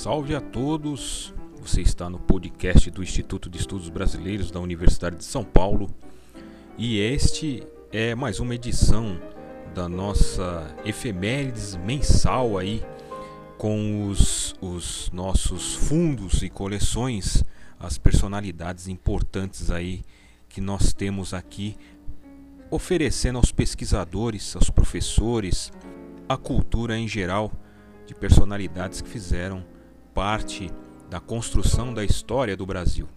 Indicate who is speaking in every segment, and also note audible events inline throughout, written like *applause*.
Speaker 1: Salve a todos! Você está no podcast do Instituto de Estudos Brasileiros da Universidade de São Paulo e este é mais uma edição da nossa efemérides mensal aí com os, os nossos fundos e coleções, as personalidades importantes aí que nós temos aqui oferecendo aos pesquisadores, aos professores, a cultura em geral de personalidades que fizeram parte da construção da história do Brasil.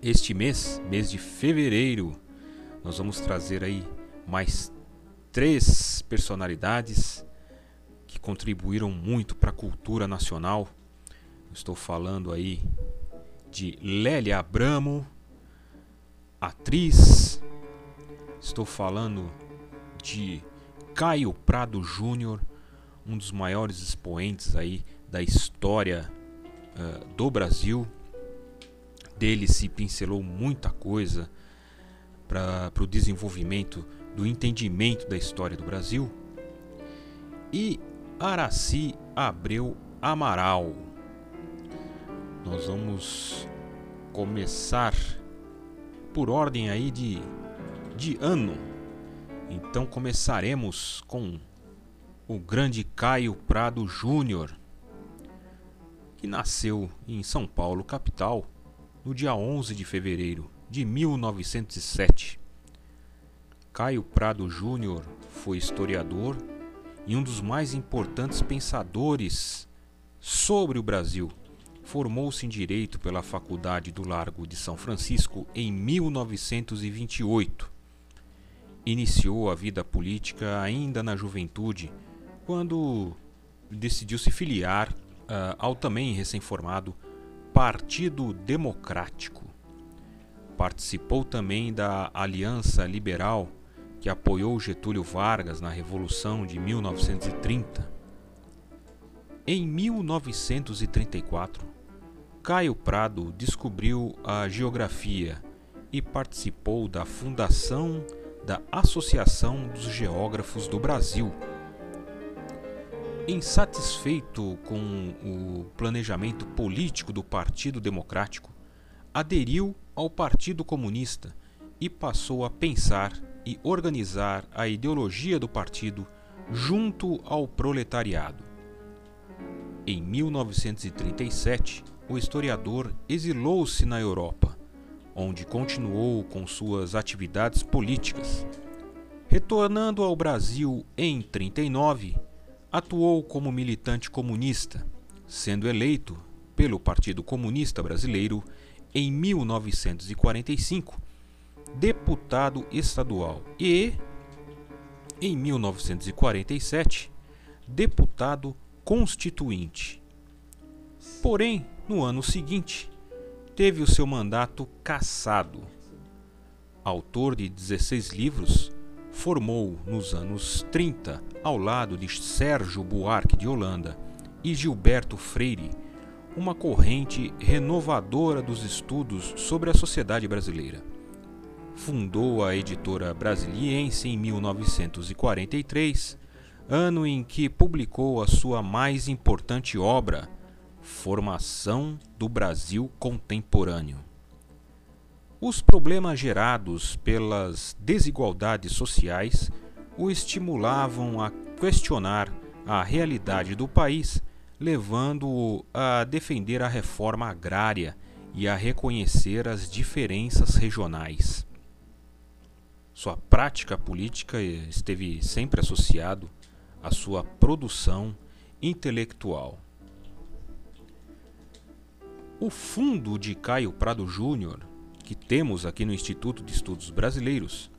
Speaker 1: Este mês, mês de fevereiro, nós vamos trazer aí mais três personalidades que contribuíram muito para a cultura nacional. Estou falando aí de Lélia Abramo, atriz. Estou falando de Caio Prado Júnior, um dos maiores expoentes aí da história uh, do Brasil. Dele se pincelou muita coisa para o desenvolvimento do entendimento da história do Brasil. E Araci Abreu Amaral. Nós vamos começar por ordem aí de, de ano. Então começaremos com o grande Caio Prado Júnior que nasceu em São Paulo, capital, no dia 11 de fevereiro de 1907. Caio Prado Júnior foi historiador e um dos mais importantes pensadores sobre o Brasil. Formou-se em Direito pela Faculdade do Largo de São Francisco em 1928. Iniciou a vida política ainda na juventude, quando decidiu se filiar ao também recém-formado Partido Democrático. Participou também da Aliança Liberal, que apoiou Getúlio Vargas na Revolução de 1930. Em 1934, Caio Prado descobriu a geografia e participou da fundação da Associação dos Geógrafos do Brasil Insatisfeito com o planejamento político do Partido Democrático, aderiu ao Partido Comunista e passou a pensar e organizar a ideologia do partido junto ao proletariado. Em 1937, o historiador exilou-se na Europa, onde continuou com suas atividades políticas. Retornando ao Brasil em 39, atuou como militante comunista, sendo eleito pelo Partido Comunista Brasileiro em 1945 deputado estadual e, em 1947, deputado constituinte. Porém, no ano seguinte, teve o seu mandato cassado. Autor de 16 livros, formou nos anos 30, ao lado de Sérgio Buarque de Holanda e Gilberto Freire, uma corrente renovadora dos estudos sobre a sociedade brasileira. Fundou a editora Brasiliense em 1943, ano em que publicou a sua mais importante obra, Formação do Brasil Contemporâneo. Os problemas gerados pelas desigualdades sociais o estimulavam a questionar a realidade do país, levando-o a defender a reforma agrária e a reconhecer as diferenças regionais. Sua prática política esteve sempre associado à sua produção intelectual. O fundo de Caio Prado Júnior, que temos aqui no Instituto de Estudos Brasileiros,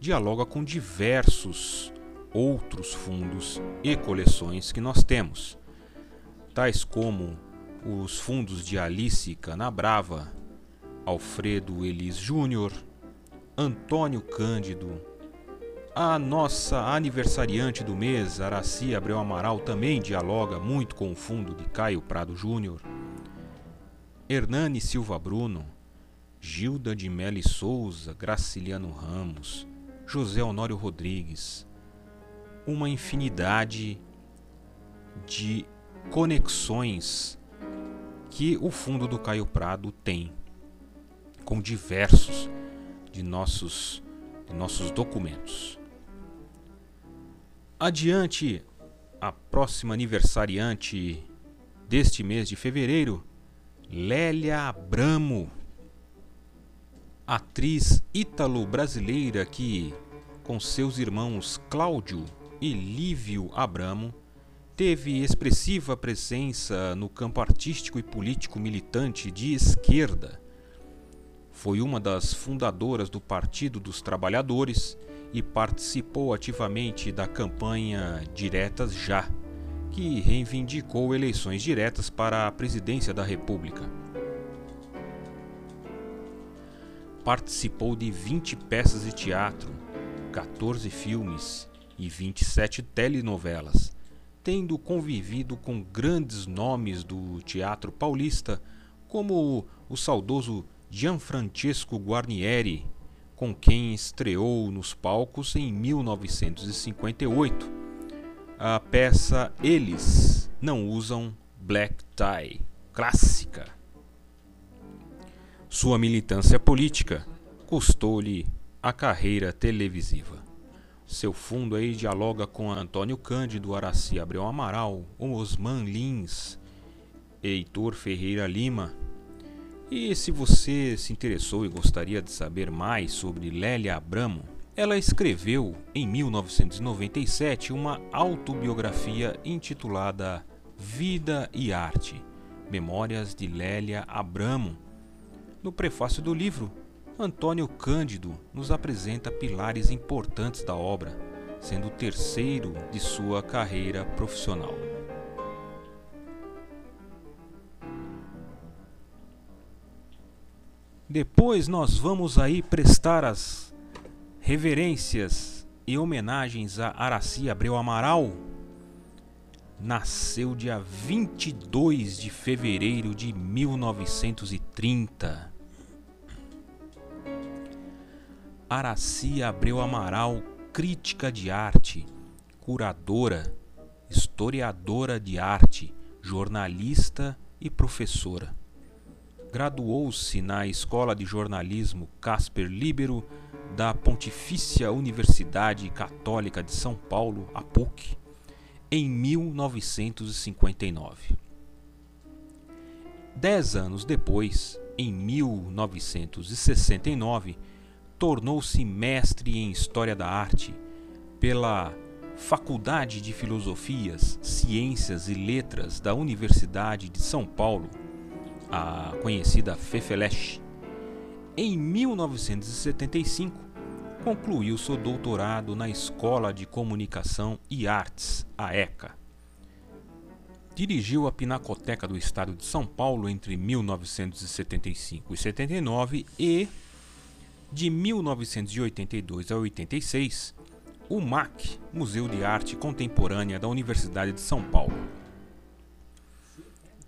Speaker 1: dialoga com diversos outros fundos e coleções que nós temos, tais como os fundos de Alice Canabrava, Alfredo Elis Júnior, Antônio Cândido, a nossa aniversariante do mês, Araci Abreu Amaral, também dialoga muito com o fundo de Caio Prado Júnior, Hernani Silva Bruno, Gilda de Meli Souza, Graciliano Ramos, José Honório Rodrigues, uma infinidade de conexões que o fundo do Caio Prado tem com diversos de nossos, de nossos documentos. Adiante, a próxima aniversariante deste mês de fevereiro, Lélia Abramo, atriz ítalo-brasileira que, com seus irmãos Cláudio e Lívio Abramo, teve expressiva presença no campo artístico e político militante de esquerda. Foi uma das fundadoras do Partido dos Trabalhadores e participou ativamente da campanha Diretas Já, que reivindicou eleições diretas para a presidência da República. Participou de 20 peças de teatro, 14 filmes e 27 telenovelas, tendo convivido com grandes nomes do teatro paulista, como o saudoso Gianfrancesco Guarnieri, com quem estreou nos palcos em 1958 a peça Eles Não Usam Black Tie, clássica. Sua militância política custou-lhe a carreira televisiva. Seu fundo aí dialoga com Antônio Cândido, Araci Abreu Amaral, Osman Lins, Heitor Ferreira Lima, e se você se interessou e gostaria de saber mais sobre Lélia Abramo, ela escreveu em 1997 uma autobiografia intitulada Vida e Arte Memórias de Lélia Abramo. No prefácio do livro, Antônio Cândido nos apresenta pilares importantes da obra, sendo o terceiro de sua carreira profissional. Depois nós vamos aí prestar as reverências e homenagens a Araci Abreu Amaral. Nasceu dia 22 de fevereiro de 1930. Araci Abreu Amaral, crítica de arte, curadora, historiadora de arte, jornalista e professora graduou-se na Escola de Jornalismo Casper Libero da Pontifícia Universidade Católica de São Paulo, a PUC, em 1959. Dez anos depois, em 1969, tornou-se mestre em História da Arte pela Faculdade de Filosofias, Ciências e Letras da Universidade de São Paulo a conhecida Fefeleche. Em 1975, concluiu seu doutorado na Escola de Comunicação e Artes, a ECA. Dirigiu a Pinacoteca do Estado de São Paulo entre 1975 e 79 e, de 1982 a 86, o MAC, Museu de Arte Contemporânea da Universidade de São Paulo.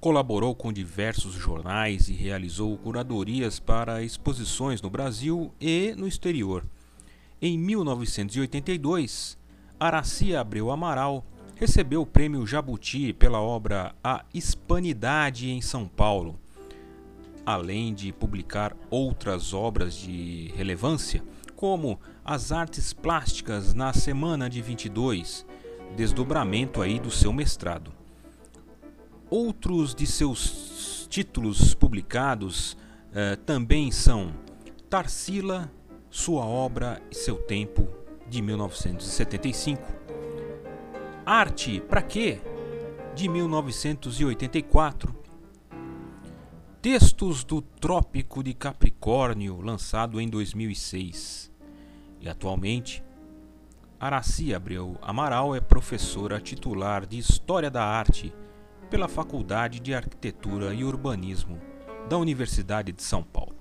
Speaker 1: Colaborou com diversos jornais e realizou curadorias para exposições no Brasil e no exterior. Em 1982, Araci Abreu Amaral recebeu o prêmio Jabuti pela obra A Hispanidade em São Paulo. Além de publicar outras obras de relevância, como As Artes Plásticas na Semana de 22, desdobramento aí do seu mestrado. Outros de seus títulos publicados uh, também são Tarsila, Sua obra e seu tempo, de 1975. Arte para quê? De 1984. Textos do Trópico de Capricórnio, lançado em 2006. E atualmente, Araci Abreu Amaral é professora titular de História da Arte pela Faculdade de Arquitetura e Urbanismo da Universidade de São Paulo.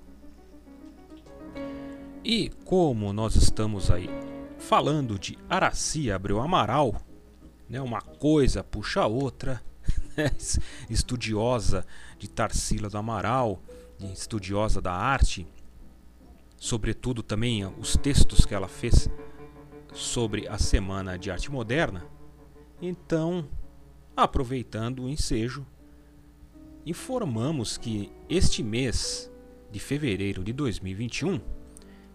Speaker 1: E como nós estamos aí falando de Araci Abreu Amaral, né, uma coisa puxa a outra, estudiosa de Tarsila do Amaral, estudiosa da arte, sobretudo também os textos que ela fez sobre a Semana de Arte Moderna. Então, aproveitando o ensejo, informamos que este mês de fevereiro de 2021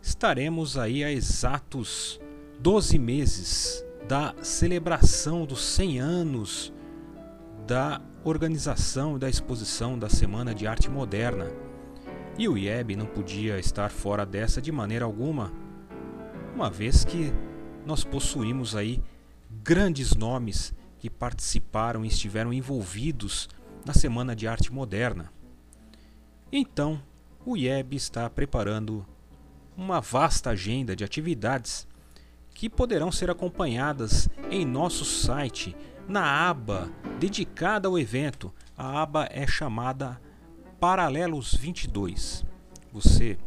Speaker 1: estaremos aí a exatos 12 meses da celebração dos 100 anos da organização e da exposição da Semana de Arte Moderna. E o IEB não podia estar fora dessa de maneira alguma, uma vez que nós possuímos aí grandes nomes que participaram e estiveram envolvidos na Semana de Arte Moderna. Então, o IEB está preparando uma vasta agenda de atividades que poderão ser acompanhadas em nosso site na aba dedicada ao evento. A aba é chamada Paralelos 22. Você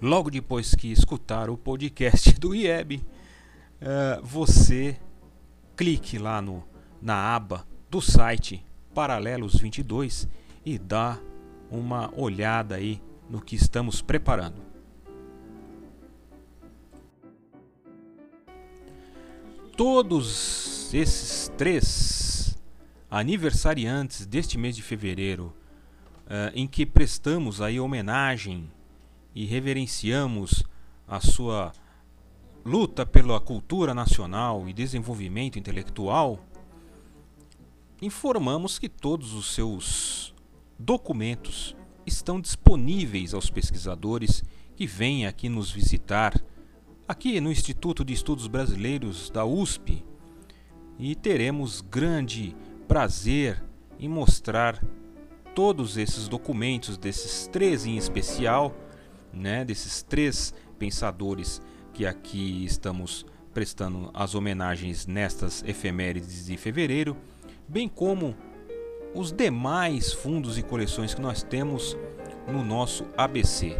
Speaker 1: logo depois que escutar o podcast *laughs* do IEB, uh, você clique lá no, na aba do site Paralelos 22 e dá uma olhada aí no que estamos preparando. Todos esses três aniversariantes deste mês de fevereiro, uh, em que prestamos aí homenagem e reverenciamos a sua luta pela cultura nacional e desenvolvimento intelectual, informamos que todos os seus documentos estão disponíveis aos pesquisadores que vêm aqui nos visitar, aqui no Instituto de Estudos Brasileiros da USP, e teremos grande prazer em mostrar todos esses documentos, desses três em especial, né, desses três pensadores que aqui estamos prestando as homenagens nestas efemérides de fevereiro, bem como os demais fundos e coleções que nós temos no nosso ABC.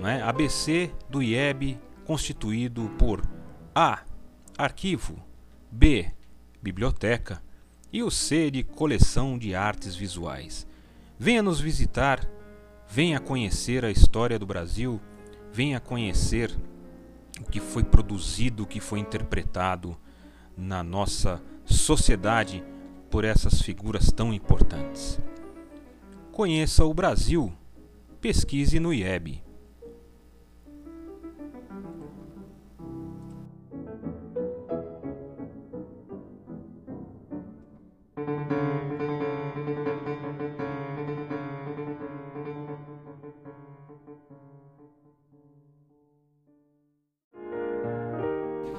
Speaker 1: Né? ABC do IEB constituído por A. Arquivo, B. Biblioteca e o C de Coleção de Artes Visuais. Venha nos visitar venha conhecer a história do Brasil, venha conhecer o que foi produzido, o que foi interpretado na nossa sociedade por essas figuras tão importantes. Conheça o Brasil, pesquise no IEB.